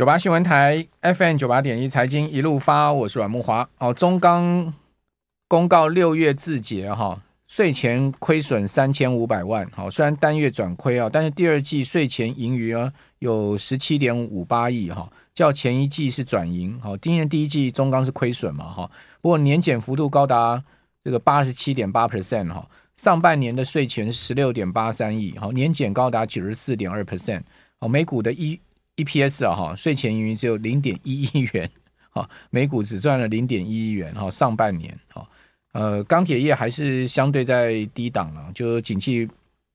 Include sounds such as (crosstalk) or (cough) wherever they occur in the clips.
九八新闻台 FM 九八点一财经一路发，我是阮木华。哦，中钢公告六月自结哈，税前亏损三千五百万。好，虽然单月转亏啊，但是第二季税前盈余啊有十七点五八亿哈，较前一季是转盈。好，今年第一季中钢是亏损嘛哈，不过年减幅度高达这个八十七点八 percent 哈，上半年的税前十六点八三亿，好，年减高达九十四点二 percent。好，每股的一。EPS 啊哈，税前盈余只有零点一亿元，哈，每股只赚了零点一亿元哈。上半年哈，呃，钢铁业还是相对在低档了，就景气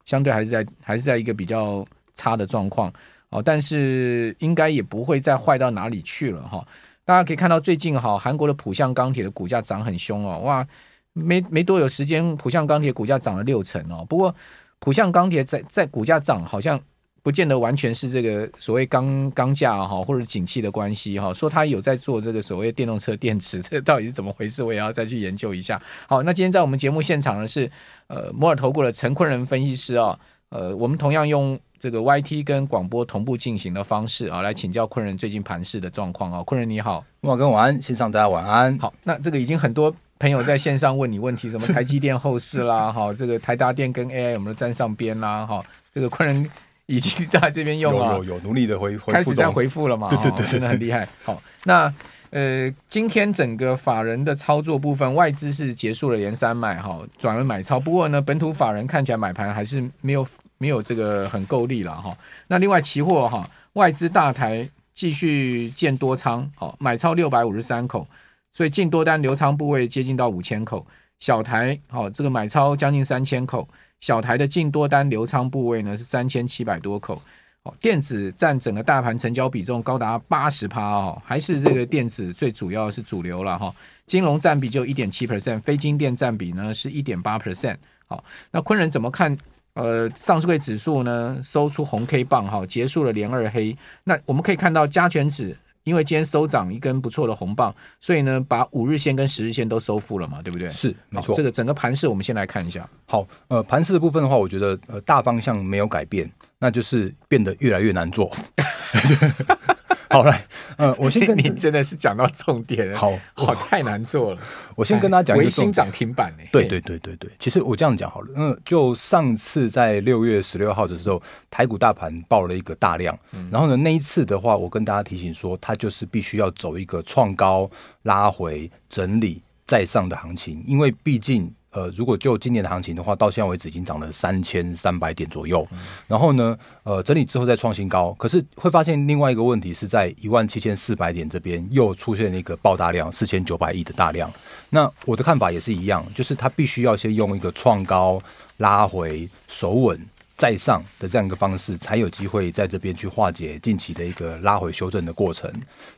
相对还是在还是在一个比较差的状况哦。但是应该也不会再坏到哪里去了哈。大家可以看到最近哈，韩国的浦项钢铁的股价涨很凶哦，哇，没没多有时间，浦项钢铁股价涨了六成哦。不过浦项钢铁在在股价涨好像。不见得完全是这个所谓钢钢价哈，或者景气的关系哈。说他有在做这个所谓电动车电池，这到底是怎么回事？我也要再去研究一下。好，那今天在我们节目现场呢是呃摩尔投顾的陈坤仁分析师啊，呃，我们同样用这个 YT 跟广播同步进行的方式啊，来请教坤仁最近盘市的状况啊。坤仁你好，慕驊哥晚安，线上大家晚安。好，那这个已经很多朋友在线上问你问题，什么台积电后市啦，哈，这个台达电跟 AI 有没有沾上边啦，哈，这个坤仁。(laughs) 已经在这边用了，有有有努力的回回开始在回复了嘛？对对对，真的很厉害。好，那呃，今天整个法人的操作部分，外资是结束了连三买哈，转为买超。不过呢，本土法人看起来买盘还是没有没有这个很够力了哈。那另外期货哈，外资大台继续建多仓，好买超六百五十三口，所以净多单留仓部位接近到五千口。小台好，这个买超将近三千口。小台的净多单留仓部位呢是三千七百多口，哦，电子占整个大盘成交比重高达八十趴哦，还是这个电子最主要是主流了哈。金融占比就一点七 percent，非金电占比呢是一点八 percent。好，那坤仁怎么看？呃，上市柜指数呢收出红 K 棒哈，结束了连二黑。那我们可以看到加权指。因为今天收涨一根不错的红棒，所以呢，把五日线跟十日线都收复了嘛，对不对？是，没错。这个整个盘势，我们先来看一下。好，呃，盘势的部分的话，我觉得呃大方向没有改变，那就是变得越来越难做。(laughs) 好来，呃，我先跟 (laughs) 你真的是讲到重点了。好，好，太难做了。我先跟大家讲一个微星涨停板呢。对对对对对，其实我这样讲好了。嗯，就上次在六月十六号的时候，台股大盘爆了一个大量，然后呢，那一次的话，我跟大家提醒说，它就是必须要走一个创高、拉回、整理再上的行情，因为毕竟。呃，如果就今年的行情的话，到现在为止已经涨了三千三百点左右。然后呢，呃，整理之后再创新高，可是会发现另外一个问题是在一万七千四百点这边又出现了一个爆大量，四千九百亿的大量。那我的看法也是一样，就是它必须要先用一个创高拉回守稳。再上的这样一个方式，才有机会在这边去化解近期的一个拉回修正的过程。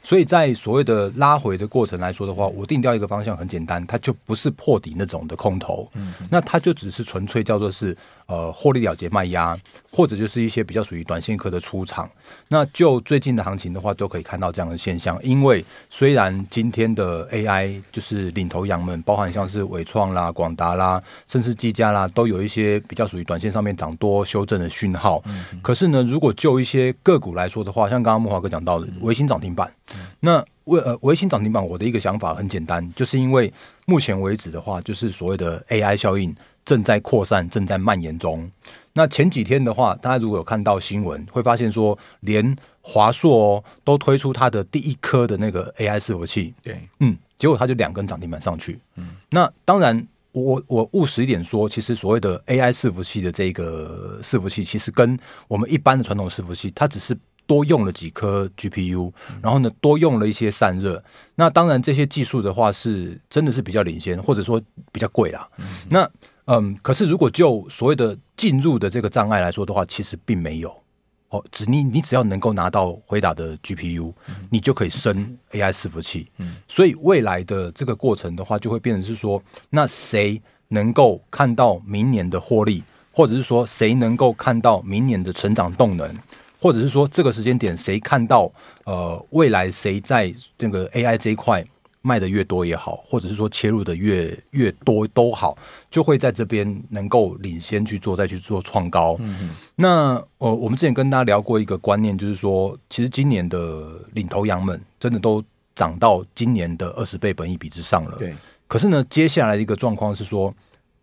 所以在所谓的拉回的过程来说的话，我定掉一个方向很简单，它就不是破底那种的空头，嗯，那它就只是纯粹叫做是。呃，获利了结卖压，或者就是一些比较属于短线客的出场。那就最近的行情的话，都可以看到这样的现象。因为虽然今天的 AI 就是领头羊们，包含像是伟创啦、广达啦，甚至技嘉啦，都有一些比较属于短线上面涨多修正的讯号。嗯嗯。可是呢，如果就一些个股来说的话，像刚刚木华哥讲到的，维新涨停板。嗯、那为呃微星涨停板，我的一个想法很简单，就是因为目前为止的话，就是所谓的 AI 效应。正在扩散，正在蔓延中。那前几天的话，大家如果有看到新闻，会发现说，连华硕哦都推出它的第一颗的那个 AI 伺服器。对，嗯，结果它就两根涨停板上去。嗯，那当然，我我务实一点说，其实所谓的 AI 伺服器的这个伺服器，其实跟我们一般的传统伺服器，它只是多用了几颗 GPU，然后呢，多用了一些散热。那当然，这些技术的话是真的是比较领先，或者说比较贵啦。嗯，那嗯，可是如果就所谓的进入的这个障碍来说的话，其实并没有哦。只你你只要能够拿到回答的 GPU，嗯，你就可以升 AI 伺服器。嗯，所以未来的这个过程的话，就会变成是说，那谁能够看到明年的获利，或者是说谁能够看到明年的成长动能，或者是说这个时间点谁看到呃未来谁在这个 AI 这一块。卖的越多也好，或者是说切入的越越多都好，就会在这边能够领先去做，再去做创高。嗯嗯。那呃，我们之前跟大家聊过一个观念，就是说，其实今年的领头羊们真的都涨到今年的二十倍本益比之上了。对。可是呢，接下来的一个状况是说，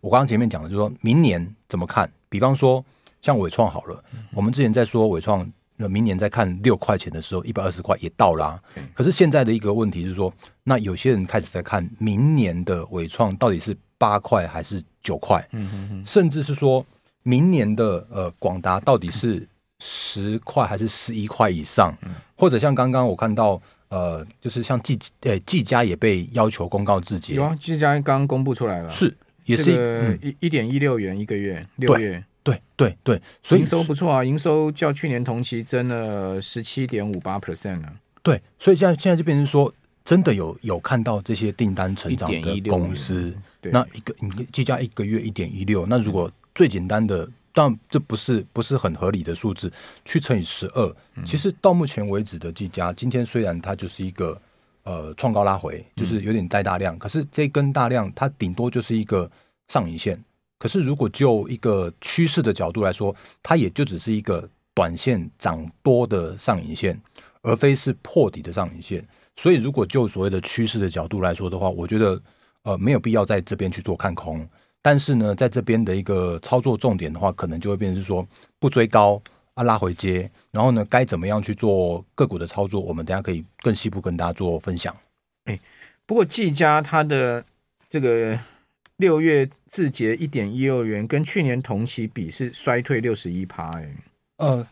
我刚刚前面讲的，就是说明年怎么看？比方说像伟创好了，嗯、我们之前在说伟创。那明年再看六块钱的时候，一百二十块也到啦、啊。可是现在的一个问题是说，那有些人开始在看明年的伟创到底是八块还是九块，甚至是说明年的呃广达到底是十块还是十一块以上，或者像刚刚我看到呃，就是像技呃技嘉也被要求公告自己，有啊，技嘉刚刚公布出来了，是也是一一点一六元一个月，六月。对对对，所以营收不错啊，营收较去年同期增了十七点五八 percent 呢。对，所以现在现在就变成说，真的有有看到这些订单成长的公司，那一个你计价一个月一点一六，那如果最简单的，但这不是不是很合理的数字，去乘以十二，其实到目前为止的计价，今天虽然它就是一个呃创高拉回，就是有点带大量，可是这根大量它顶多就是一个上影线。可是，如果就一个趋势的角度来说，它也就只是一个短线涨多的上影线，而非是破底的上影线。所以，如果就所谓的趋势的角度来说的话，我觉得呃没有必要在这边去做看空。但是呢，在这边的一个操作重点的话，可能就会变成是说不追高啊，拉回接，然后呢，该怎么样去做个股的操作，我们等下可以更细部跟大家做分享。哎，不过技嘉它的这个。六月字节一点一二元，跟去年同期比是衰退六十一趴，哎，呃，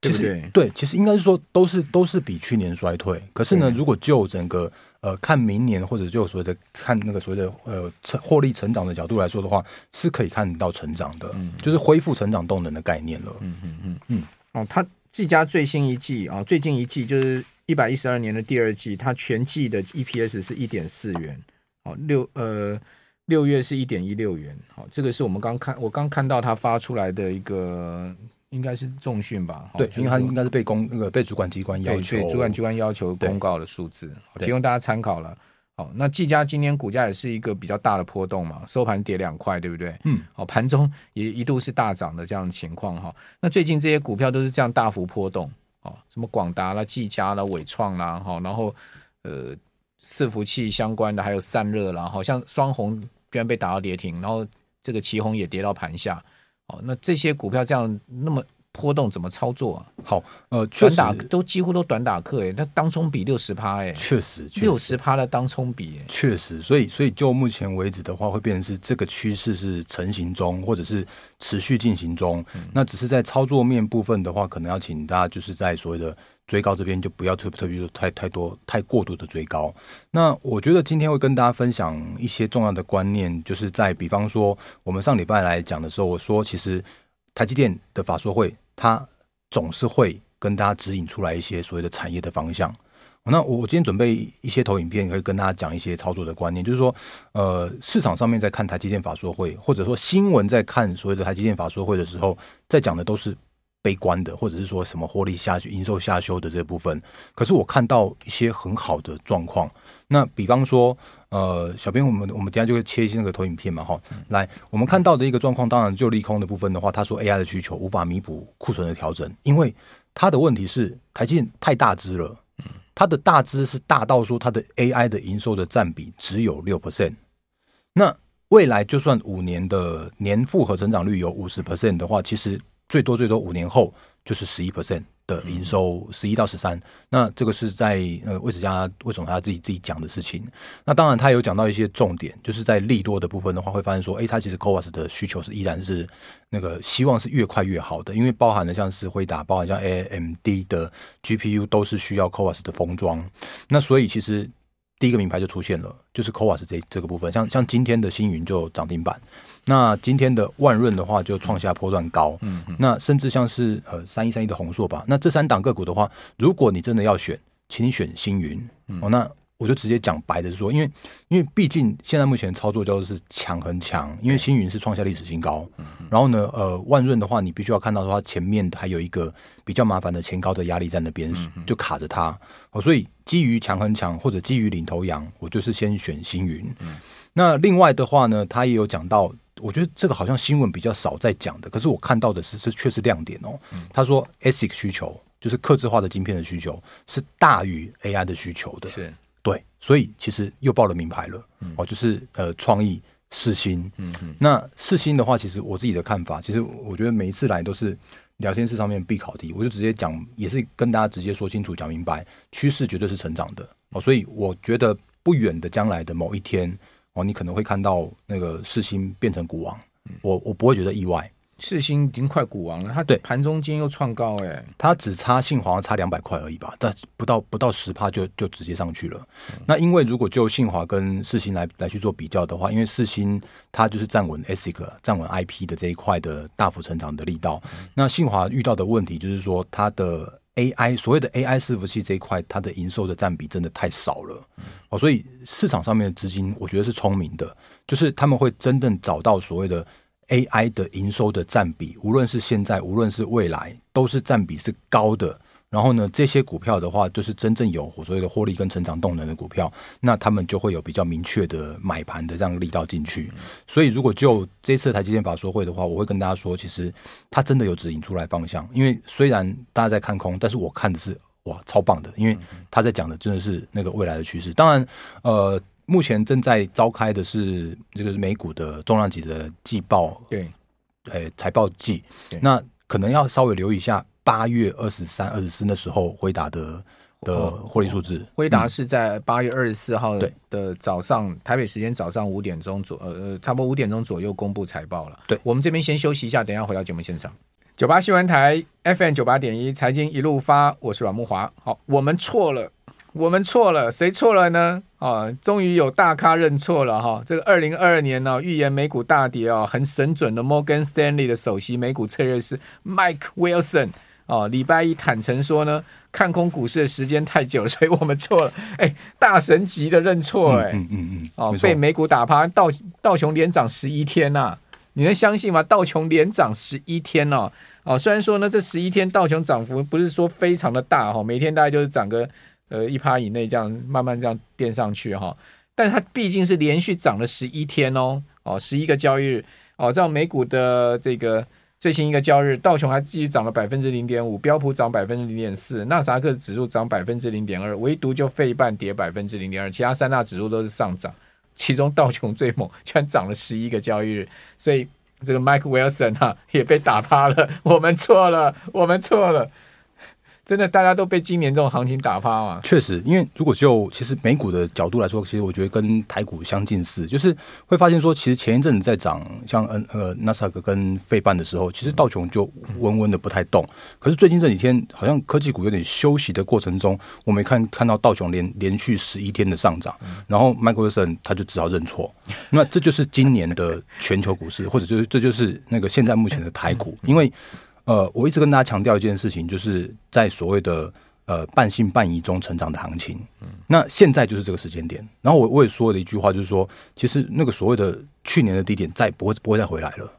其实对？对，其实应该是说都是都是比去年衰退。可是呢，如果就整个呃看明年或者就所谓的看那个所谓的呃成获利成长的角度来说的话，是可以看到成长的，嗯、就是恢复成长动能的概念了。嗯嗯嗯嗯。哦，它技嘉最新一季啊、哦，最近一季就是一百一十二年的第二季，它全季的 EPS 是一点四元，哦，六呃。六月是一点一六元，好，这个是我们刚看，我刚看到他发出来的一个，应该是重讯吧？对，因为他应该是被公那个被主管机关要求，主管机关要求公告的数字，提供大家参考了。好，那技嘉今天股价也是一个比较大的波动嘛，收盘跌两块，对不对？嗯，好，盘中也一度是大涨的这样的情况哈。那最近这些股票都是这样大幅波动，哦，什么广达啦、技嘉啦、纬创啦，哈，然后呃，伺服器相关的还有散热啦，好像双鸿。居然被打到跌停，然后这个旗红也跌到盘下，哦，那这些股票这样那么波动，怎么操作啊？好，呃，短打都几乎都短打客哎，它当冲比六十趴哎，确实六十趴的当冲比，确实，所以所以就目前为止的话，会变成是这个趋势是成型中，或者是持续进行中。嗯、那只是在操作面部分的话，可能要请大家就是在所谓的。追高这边就不要特别特别说太太多太过度的追高。那我觉得今天会跟大家分享一些重要的观念，就是在比方说我们上礼拜来讲的时候，我说其实台积电的法说会，他总是会跟大家指引出来一些所谓的产业的方向。那我我今天准备一些投影片，可以跟大家讲一些操作的观念，就是说，呃，市场上面在看台积电法说会，或者说新闻在看所谓的台积电法说会的时候，在讲的都是。悲观的，或者是说什么获利下去、营收下修的这部分，可是我看到一些很好的状况。那比方说，呃，小编我们我们等下就会切一些那个投影片嘛，哈，来，我们看到的一个状况，当然就利空的部分的话，他说 AI 的需求无法弥补库存的调整，因为他的问题是台积电太大只了，它的大只是大到说它的 AI 的营收的占比只有六。percent，那未来就算五年的年复合成长率有五十 percent 的话，其实。最多最多五年后就是十一 percent 的营收，十一到十三。那这个是在呃魏哲家为什么他自己自己讲的事情？那当然他有讲到一些重点，就是在利多的部分的话，会发现说，哎，他其实 CoWoS 的需求是依然是那个希望是越快越好的，因为包含了像是辉达，包含像 AMD 的 GPU 都是需要 CoWoS 的封装。那所以其实第一个名牌就出现了，就是 CoWoS 这这个部分，像像今天的星云就涨停板。那今天的万润的话就创下波段高，嗯，嗯，那甚至像是呃三一三一的宏硕吧，那这三档个股的话，如果你真的要选，请你选星云，嗯、哦，那我就直接讲白的说，因为因为毕竟现在目前操作叫做是强很强，因为星云是创下历史新高，然后呢，呃，万润的话，你必须要看到的话，前面还有一个比较麻烦的前高的压力在那边，就卡着它。哦，所以基于强很强或者基于领头羊，我就是先选星云。那另外的话呢，他也有讲到，我觉得这个好像新闻比较少在讲的，可是我看到的是是确实亮点哦。他说 ASIC 需求就是客制化的晶片的需求是大于 AI 的需求的，是。对，所以其实又报了名牌了，嗯、哦，就是呃，创意四星，嗯嗯，那四星的话，其实我自己的看法，其实我觉得每一次来都是聊天室上面必考题，我就直接讲，也是跟大家直接说清楚、讲明白，趋势绝对是成长的，哦，所以我觉得不远的将来的某一天，哦，你可能会看到那个四星变成股王，我我不会觉得意外。世星已经快股王了，它对盘中间又创高，哎，它只差信华差两百块而已吧，但不到不到十趴就就直接上去了。嗯、那因为如果就信华跟世星来来去做比较的话，因为世星它就是站稳 ASIC 站稳 IP 的这一块的大幅成长的力道，嗯、那信华遇到的问题就是说它的 AI 所谓的 AI 伺服器这一块，它的营收的占比真的太少了，嗯、哦，所以市场上面的资金我觉得是聪明的，就是他们会真正找到所谓的。AI 的营收的占比，无论是现在，无论是未来，都是占比是高的。然后呢，这些股票的话，就是真正有所谓的获利跟成长动能的股票，那他们就会有比较明确的买盘的这样力道进去。所以，如果就这次台积电法说会的话，我会跟大家说，其实它真的有指引出来方向。因为虽然大家在看空，但是我看的是哇，超棒的，因为他在讲的真的是那个未来的趋势。当然，呃。目前正在召开的是这个是美股的重量级的季报，对，诶财报季，那可能要稍微留意一下八月二十三、二十四那时候回答的的获利数字。辉达是在八月二十四号的早上，台北时间早上五点钟左呃，差不多五点钟左右公布财报了。对，我们这边先休息一下，等一下回到节目现场。九八新闻台 FM 九八点一财经一路发，我是阮木华。好，我们错了。我们错了，谁错了呢？啊，终于有大咖认错了哈！这个二零二二年呢、啊，预言美股大跌啊，很神准的摩根斯丹利的首席美股策略师 Mike Wilson 哦，礼拜一坦诚说呢，看空股市的时间太久了，所以我们错了。(laughs) 哎，大神级的认错，哎，嗯嗯嗯，哦，被美股打趴，道道琼连涨十一天呐、啊，你能相信吗？道琼连涨十一天哦，哦，虽然说呢，这十一天道琼涨幅不是说非常的大哈，每天大概就是涨个。呃，一趴以内这样慢慢这样垫上去哈，但它毕竟是连续涨了十一天哦，哦，十一个交易日。哦，这样美股的这个最新一个交易日，道琼还继续涨了百分之零点五，标普涨百分之零点四，纳斯达克指数涨百分之零点二，唯独就费半跌百分之零点二，其他三大指数都是上涨，其中道琼最猛，居然涨了十一个交易日，所以这个 Mike Wilson 哈、啊、也被打趴了，我们错了，我们错了。真的，大家都被今年这种行情打趴嘛？确实，因为如果就其实美股的角度来说，其实我觉得跟台股相近似，就是会发现说，其实前一阵子在涨，像呃呃纳斯达克跟费半的时候，其实道琼就温温的不太动。可是最近这几天，好像科技股有点休息的过程中，我们看看到道琼连连续十一天的上涨，然后 Michael Wilson 他就只好认错。那这就是今年的全球股市，或者就是这就是那个现在目前的台股，因为。呃，我一直跟大家强调一件事情，就是在所谓的呃半信半疑中成长的行情。嗯，那现在就是这个时间点。然后我我也说了一句话，就是说，其实那个所谓的去年的低点再不会不会再回来了。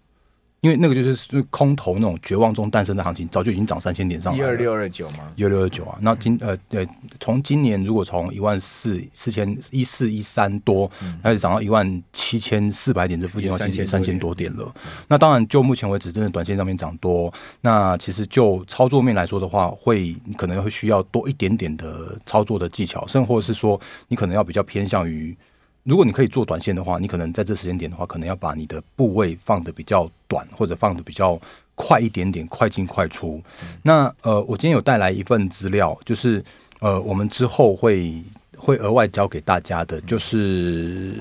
因为那个就是空头那种绝望中诞生的行情，早就已经涨三千点上来了。一二六二九吗？一二六二九啊。那今呃对，从今年如果从一万四四千一四一三多，开始涨到一万七千四百点这附近的话，其实三千多点了。那当然，就目前为止，真的短线上面涨多。那其实就操作面来说的话，会可能会需要多一点点的操作的技巧，甚或者是说，你可能要比较偏向于。如果你可以做短线的话，你可能在这时间点的话，可能要把你的部位放的比较短，或者放的比较快一点点，快进快出。嗯、那呃，我今天有带来一份资料，就是呃，我们之后会会额外交给大家的，就是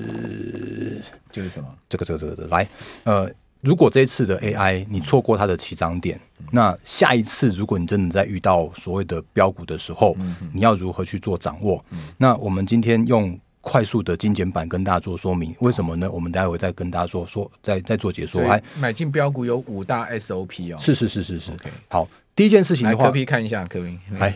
就是什么？这个这个这个的来呃，如果这一次的 AI 你错过它的起涨点，嗯、那下一次如果你真的在遇到所谓的标股的时候，嗯、你要如何去做掌握？嗯、那我们今天用。快速的精简版跟大家做说明，为什么呢？我们待会再跟大家说说，再再做解说。来，买进标股有五大 SOP 哦。是是是是是。Okay. 好，第一件事情的话，来，柯 P 看一下，科 P 来。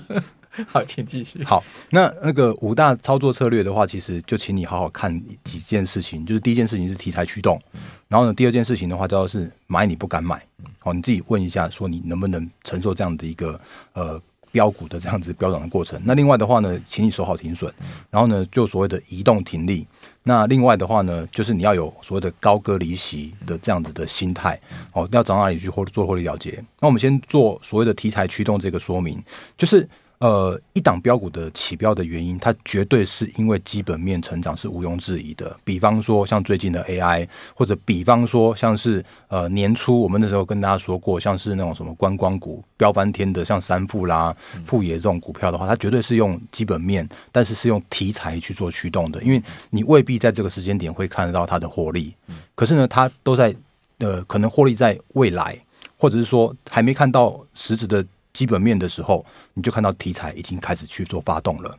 (laughs) 好，请继续。(laughs) 好，那那个五大操作策略的话，其实就请你好好看几件事情。就是第一件事情是题材驱动，然后呢，第二件事情的话叫做是买你不敢买。好，你自己问一下，说你能不能承受这样的一个呃。标股的这样子飙涨的过程，那另外的话呢，请你守好停损，然后呢，就所谓的移动停利。那另外的话呢，就是你要有所谓的高歌离席的这样子的心态，哦，要找哪里去或做获利了结。那我们先做所谓的题材驱动这个说明，就是。呃，一档标股的起标的原因，它绝对是因为基本面成长是毋庸置疑的。比方说，像最近的 AI，或者比方说，像是呃年初我们那时候跟大家说过，像是那种什么观光股飙翻天的，像三富啦、富野这种股票的话，它绝对是用基本面，但是是用题材去做驱动的。因为你未必在这个时间点会看得到它的获利，可是呢，它都在呃可能获利在未来，或者是说还没看到实质的。基本面的时候，你就看到题材已经开始去做发动了。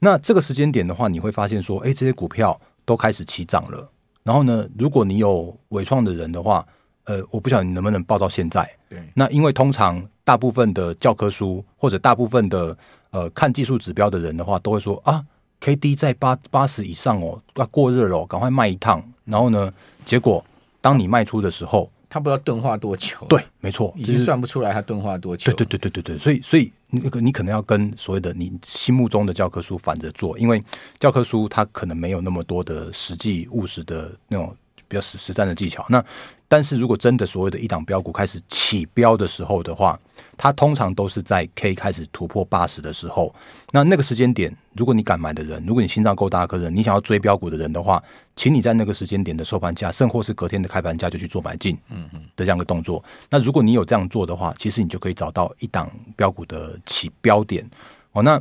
那这个时间点的话，你会发现说，哎，这些股票都开始起涨了。然后呢，如果你有伟创的人的话，呃，我不晓得你能不能报到现在。对。那因为通常大部分的教科书或者大部分的呃看技术指标的人的话，都会说啊，K D 在八八十以上哦，要过热了，赶快卖一趟。然后呢，结果当你卖出的时候。他不知道钝化多久，对，没错，已经算不出来他钝化多久。对，对，对，对，对，对，所以，所以那个你可能要跟所谓的你心目中的教科书反着做，因为教科书它可能没有那么多的实际务实的那种。比较实实战的技巧。那但是如果真的所谓的一档标股开始起标的时候的话，它通常都是在 K 开始突破八十的时候。那那个时间点，如果你敢买的人，如果你心脏够大颗的人，你想要追标股的人的话，请你在那个时间点的收盘价，甚或是隔天的开盘价就去做买进，嗯嗯的这样一个动作。那如果你有这样做的话，其实你就可以找到一档标股的起标点。哦，那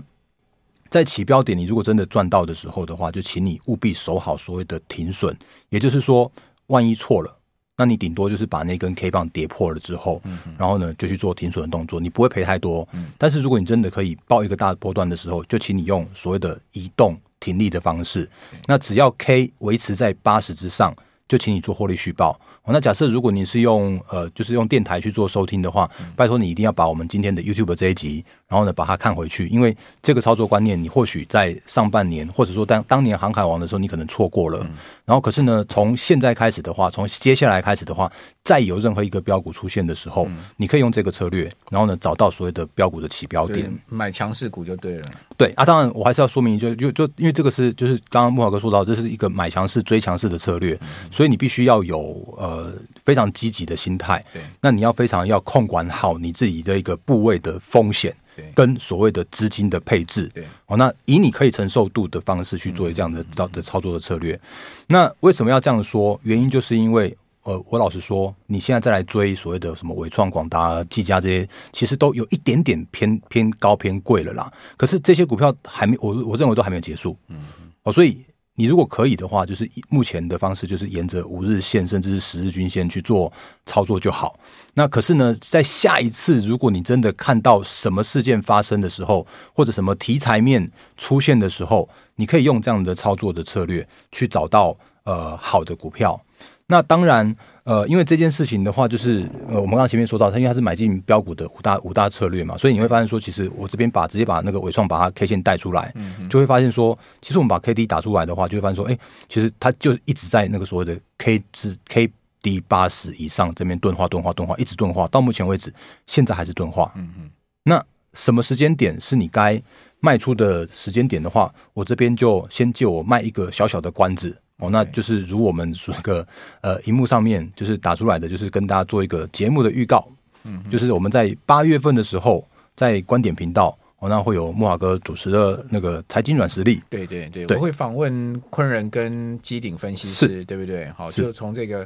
在起标点，你如果真的赚到的时候的话，就请你务必守好所谓的停损。也就是说，万一错了，那你顶多就是把那根 K 棒跌破了之后，然后呢就去做停损的动作，你不会赔太多。但是如果你真的可以抱一个大波段的时候，就请你用所谓的移动停利的方式。那只要 K 维持在八十之上，就请你做获利续报。那假设如果你是用呃，就是用电台去做收听的话，拜托你一定要把我们今天的 YouTube 这一集，然后呢把它看回去，因为这个操作观念你或许在上半年或者说当当年航海王的时候你可能错过了，然后可是呢从现在开始的话，从接下来开始的话，再有任何一个标股出现的时候，你可以用这个策略，然后呢找到所谓的标股的起标点，买强势股就对了。对啊，当然我还是要说明，就就就因为这个是就是刚刚木华哥说到，这是一个买强势追强势的策略，所以你必须要有呃。呃，非常积极的心态。对，那你要非常要控管好你自己的一个部位的风险，对，跟所谓的资金的配置。对，哦，那以你可以承受度的方式去做这样的的的操作的策略。那为什么要这样说？原因就是因为，呃，我老实说，你现在再来追所谓的什么伟创、广达、技嘉这些，其实都有一点点偏偏高偏贵了啦。可是这些股票还没，我我认为都还没有结束。嗯，哦，所以。你如果可以的话，就是目前的方式就是沿着五日线甚至是十日均线去做操作就好。那可是呢，在下一次如果你真的看到什么事件发生的时候，或者什么题材面出现的时候，你可以用这样的操作的策略去找到呃好的股票。那当然。呃，因为这件事情的话，就是呃，我们刚刚前面说到，它因为它是买进标股的五大五大策略嘛，所以你会发现说，其实我这边把直接把那个尾创把它 K 线带出来，就会发现说，其实我们把 K D 打出来的话，就会发现说，哎，其实它就一直在那个所谓的 K 值 K D 八十以上这边钝化钝化钝化，一直钝化，到目前为止，现在还是钝化。嗯嗯。那什么时间点是你该卖出的时间点的话，我这边就先借我卖一个小小的关子。哦，那就是如我们说个呃，荧幕上面就是打出来的，就是跟大家做一个节目的预告。嗯，就是我们在八月份的时候，在观点频道，哦，那会有木华哥主持的那个财经软实力。对对对，对我会访问昆仁跟基鼎分析师，对不对？好，就从这个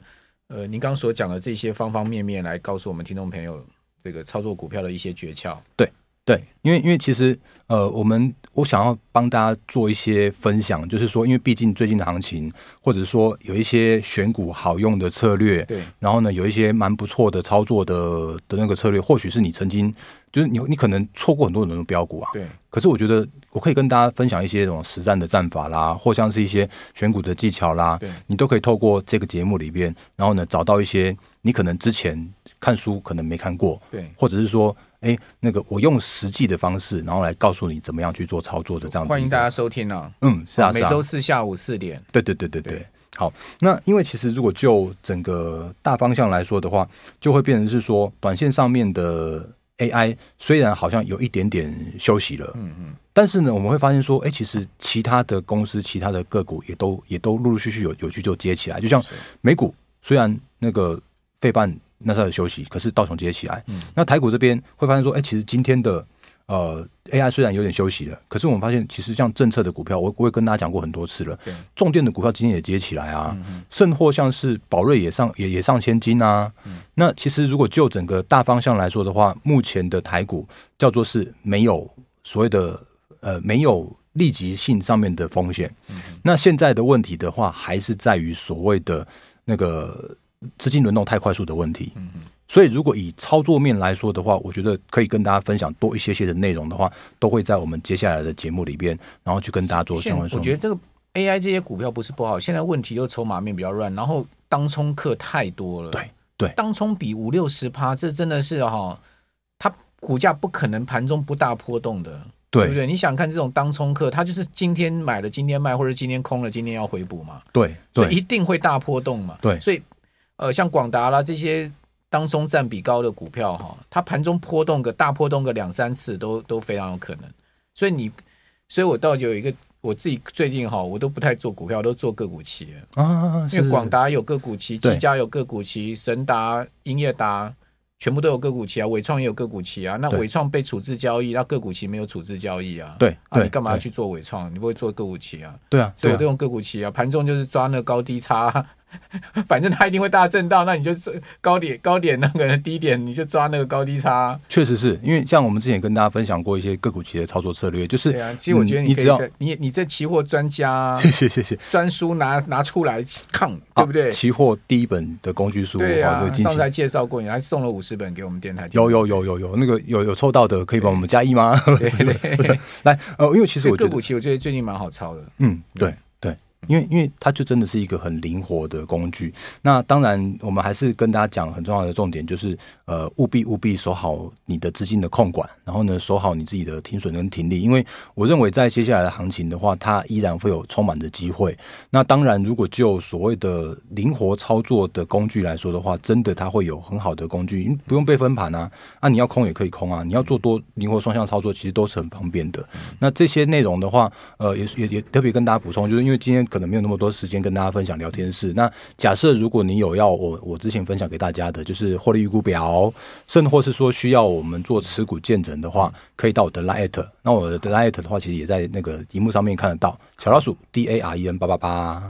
呃，您刚所讲的这些方方面面来告诉我们听众朋友，这个操作股票的一些诀窍。对。对，因为因为其实呃，我们我想要帮大家做一些分享，就是说，因为毕竟最近的行情，或者说有一些选股好用的策略，对，然后呢，有一些蛮不错的操作的的那个策略，或许是你曾经就是你你可能错过很多很多的标股啊，对。可是我觉得我可以跟大家分享一些这种实战的战法啦，或像是一些选股的技巧啦，对，你都可以透过这个节目里边，然后呢，找到一些你可能之前看书可能没看过，对，或者是说。哎，那个我用实际的方式，然后来告诉你怎么样去做操作的这样子。欢迎大家收听啊，嗯，是啊，每周四下午四点。对对对对对。好，那因为其实如果就整个大方向来说的话，就会变成是说，短线上面的 AI 虽然好像有一点点休息了，嗯嗯，但是呢，我们会发现说，哎，其实其他的公司、其他的个股也都也都陆陆续续有有去就接起来，就像美股，虽然那个费半那时候休息，可是道琼接起来，嗯，那台股这边会发现说，哎，其实今天的。呃，AI 虽然有点休息了，可是我们发现，其实像政策的股票，我我也跟大家讲过很多次了。重电的股票今天也接起来啊，甚或像是宝瑞也上也也上千金啊。那其实如果就整个大方向来说的话，目前的台股叫做是没有所谓的呃没有立即性上面的风险。那现在的问题的话，还是在于所谓的那个资金轮动太快速的问题。所以，如果以操作面来说的话，我觉得可以跟大家分享多一些些的内容的话，都会在我们接下来的节目里边，然后去跟大家做相关说明。我觉得这个 AI 这些股票不是不好，现在问题就筹码面比较乱，然后当冲客太多了。对对，当冲比五六十趴，这真的是哈，它股价不可能盘中不大波动的，对，对不对？你想看这种当冲客，他就是今天买了今天卖，或者今天空了今天要回补嘛？对，对，所以一定会大波动嘛？对，所以呃，像广达啦这些。当中占比高的股票哈，它盘中波动个大波动个两三次都都非常有可能，所以你，所以我倒有一个我自己最近哈，我都不太做股票，都做个股期啊，因为广达有个股期，技嘉有个股期，神达、英业达全部都有个股期啊，伟创也有个股期啊，那伟创被处置交易，那个股期没有处置交易啊，对，啊，你干嘛要去做伟创？你不会做个股期啊？对啊，所以我都用个股期啊，盘中就是抓那个高低差。(laughs) 反正它一定会大震荡，那你就高点高点那个低点，你就抓那个高低差。确实是因为像我们之前跟大家分享过一些个股期的操作策略，就是、啊、其实我觉得你，你只要你你这期货专家，谢谢谢谢，专书拿拿出来看，对不对？期货第一本的工具书，对啊，上次还介绍过你，还送了五十本给我们电台。有有有有有那个有有抽到的，可以帮我们加一吗？对对，对来呃，因为其实我觉得个股期，我觉得最近蛮好抄的。嗯，对。因为，因为它就真的是一个很灵活的工具。那当然，我们还是跟大家讲很重要的重点，就是呃，务必务必守好你的资金的控管，然后呢，守好你自己的停损跟停利。因为我认为，在接下来的行情的话，它依然会有充满的机会。那当然，如果就所谓的灵活操作的工具来说的话，真的它会有很好的工具，不用被分盘啊。啊，你要空也可以空啊，你要做多灵活双向操作，其实都是很方便的。那这些内容的话，呃，也也也特别跟大家补充，就是因为今天。可能没有那么多时间跟大家分享聊天室。那假设如果你有要我我之前分享给大家的，就是获利预估表，甚或是说需要我们做持股见证的话，可以到我的 light。那我的 light 的话，其实也在那个荧幕上面看得到，小老鼠 D A R E N 八八八。